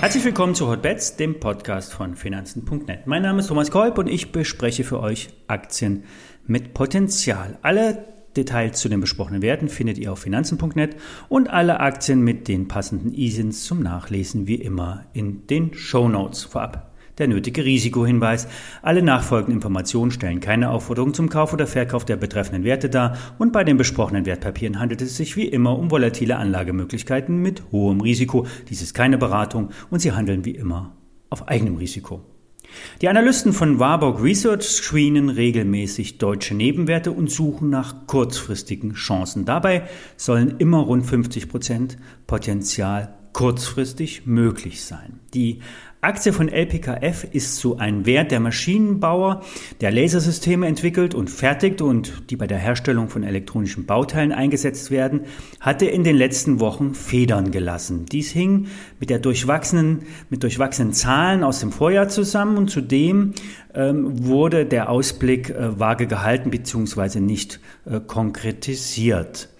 Herzlich willkommen zu Hotbets, dem Podcast von Finanzen.net. Mein Name ist Thomas Kolb und ich bespreche für euch Aktien mit Potenzial. Alle Details zu den besprochenen Werten findet ihr auf Finanzen.net und alle Aktien mit den passenden ISINs zum Nachlesen wie immer in den Show Notes. Vorab der nötige Risikohinweis. Alle nachfolgenden Informationen stellen keine Aufforderung zum Kauf oder Verkauf der betreffenden Werte dar und bei den besprochenen Wertpapieren handelt es sich wie immer um volatile Anlagemöglichkeiten mit hohem Risiko. Dies ist keine Beratung und sie handeln wie immer auf eigenem Risiko. Die Analysten von Warburg Research screenen regelmäßig deutsche Nebenwerte und suchen nach kurzfristigen Chancen. Dabei sollen immer rund 50 Prozent Potenzial kurzfristig möglich sein. Die Aktie von LPKF ist so ein Wert der Maschinenbauer, der Lasersysteme entwickelt und fertigt und die bei der Herstellung von elektronischen Bauteilen eingesetzt werden, hatte in den letzten Wochen Federn gelassen. Dies hing mit der durchwachsenen, mit durchwachsenen Zahlen aus dem Vorjahr zusammen und zudem ähm, wurde der Ausblick äh, vage gehalten bzw. nicht äh, konkretisiert.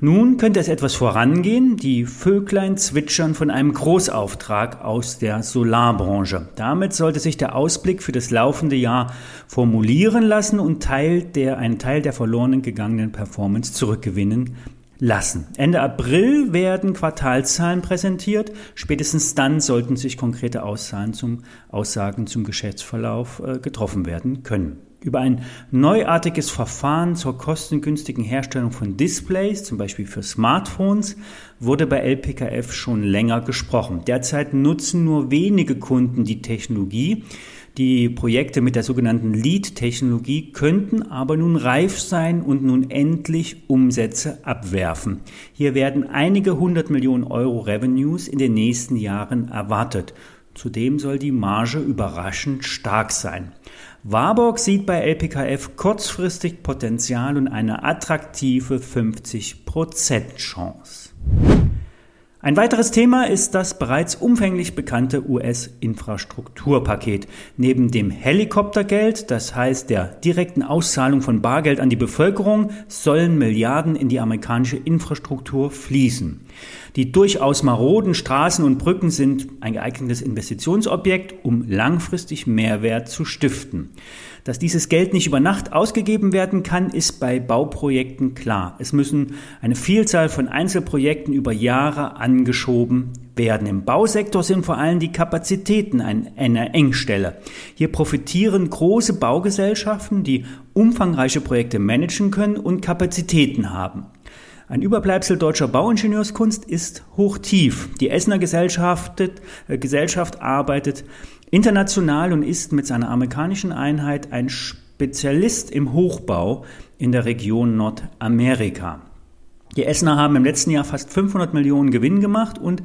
Nun könnte es etwas vorangehen. Die Vöglein zwitschern von einem Großauftrag aus der Solarbranche. Damit sollte sich der Ausblick für das laufende Jahr formulieren lassen und Teil der, einen Teil der verloren gegangenen Performance zurückgewinnen lassen. Ende April werden Quartalzahlen präsentiert. Spätestens dann sollten sich konkrete Aussagen zum, Aussagen zum Geschäftsverlauf äh, getroffen werden können. Über ein neuartiges Verfahren zur kostengünstigen Herstellung von Displays, zum Beispiel für Smartphones, wurde bei LPKF schon länger gesprochen. Derzeit nutzen nur wenige Kunden die Technologie. Die Projekte mit der sogenannten Lead-Technologie könnten aber nun reif sein und nun endlich Umsätze abwerfen. Hier werden einige hundert Millionen Euro Revenues in den nächsten Jahren erwartet. Zudem soll die Marge überraschend stark sein. Warburg sieht bei LPKF kurzfristig Potenzial und eine attraktive 50% Chance. Ein weiteres Thema ist das bereits umfänglich bekannte US-Infrastrukturpaket. Neben dem Helikoptergeld, das heißt der direkten Auszahlung von Bargeld an die Bevölkerung, sollen Milliarden in die amerikanische Infrastruktur fließen. Die durchaus maroden Straßen und Brücken sind ein geeignetes Investitionsobjekt, um langfristig Mehrwert zu stiften. Dass dieses Geld nicht über Nacht ausgegeben werden kann, ist bei Bauprojekten klar. Es müssen eine Vielzahl von Einzelprojekten über Jahre angeschoben werden. Im Bausektor sind vor allem die Kapazitäten eine Engstelle. Hier profitieren große Baugesellschaften, die umfangreiche Projekte managen können und Kapazitäten haben. Ein Überbleibsel deutscher Bauingenieurskunst ist hochtief. Die Essener Gesellschaft, äh, Gesellschaft arbeitet international und ist mit seiner amerikanischen Einheit ein Spezialist im Hochbau in der Region Nordamerika. Die Essener haben im letzten Jahr fast 500 Millionen Gewinn gemacht und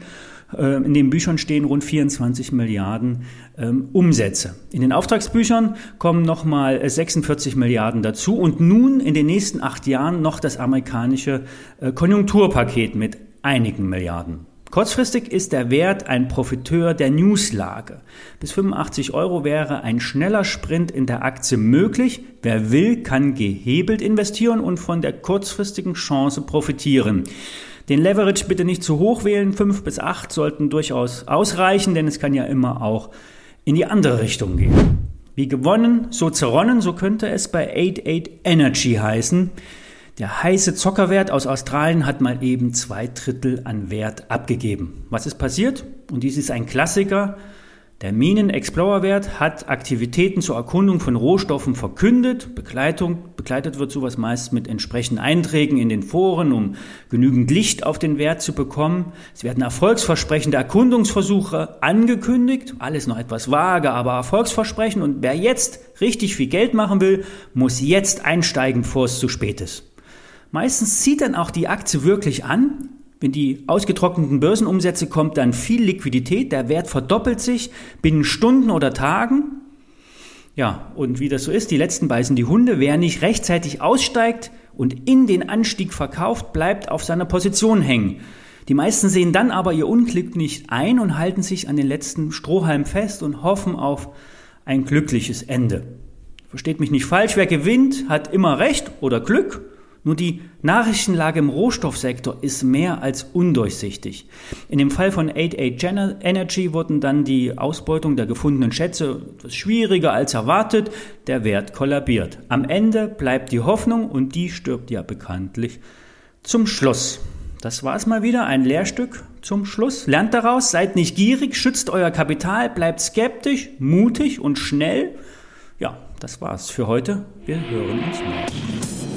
äh, in den Büchern stehen rund 24 Milliarden ähm, Umsätze. In den Auftragsbüchern kommen nochmal 46 Milliarden dazu und nun in den nächsten acht Jahren noch das amerikanische äh, Konjunkturpaket mit einigen Milliarden. Kurzfristig ist der Wert ein Profiteur der Newslage. Bis 85 Euro wäre ein schneller Sprint in der Aktie möglich. Wer will, kann gehebelt investieren und von der kurzfristigen Chance profitieren. Den Leverage bitte nicht zu hoch wählen. 5 bis 8 sollten durchaus ausreichen, denn es kann ja immer auch in die andere Richtung gehen. Wie gewonnen, so zerronnen, so könnte es bei 88 Energy heißen. Der heiße Zockerwert aus Australien hat mal eben zwei Drittel an Wert abgegeben. Was ist passiert? Und dies ist ein Klassiker. Der Minen-Explorer-Wert hat Aktivitäten zur Erkundung von Rohstoffen verkündet. Begleitung, begleitet wird sowas meist mit entsprechenden Einträgen in den Foren, um genügend Licht auf den Wert zu bekommen. Es werden erfolgsversprechende Erkundungsversuche angekündigt. Alles noch etwas vage, aber erfolgsversprechend. Und wer jetzt richtig viel Geld machen will, muss jetzt einsteigen, bevor es zu spät ist. Meistens zieht dann auch die Aktie wirklich an. Wenn die ausgetrockneten Börsenumsätze kommt, dann viel Liquidität, der Wert verdoppelt sich binnen Stunden oder Tagen. Ja, und wie das so ist, die letzten beißen die Hunde. Wer nicht rechtzeitig aussteigt und in den Anstieg verkauft, bleibt auf seiner Position hängen. Die meisten sehen dann aber ihr Unglück nicht ein und halten sich an den letzten Strohhalm fest und hoffen auf ein glückliches Ende. Versteht mich nicht falsch, wer gewinnt, hat immer Recht oder Glück. Nur die Nachrichtenlage im Rohstoffsektor ist mehr als undurchsichtig. In dem Fall von 88 Energy wurden dann die Ausbeutung der gefundenen Schätze etwas schwieriger als erwartet, der Wert kollabiert. Am Ende bleibt die Hoffnung und die stirbt ja bekanntlich zum Schluss. Das war es mal wieder, ein Lehrstück zum Schluss. Lernt daraus, seid nicht gierig, schützt euer Kapital, bleibt skeptisch, mutig und schnell. Ja, das war's für heute. Wir hören uns morgen.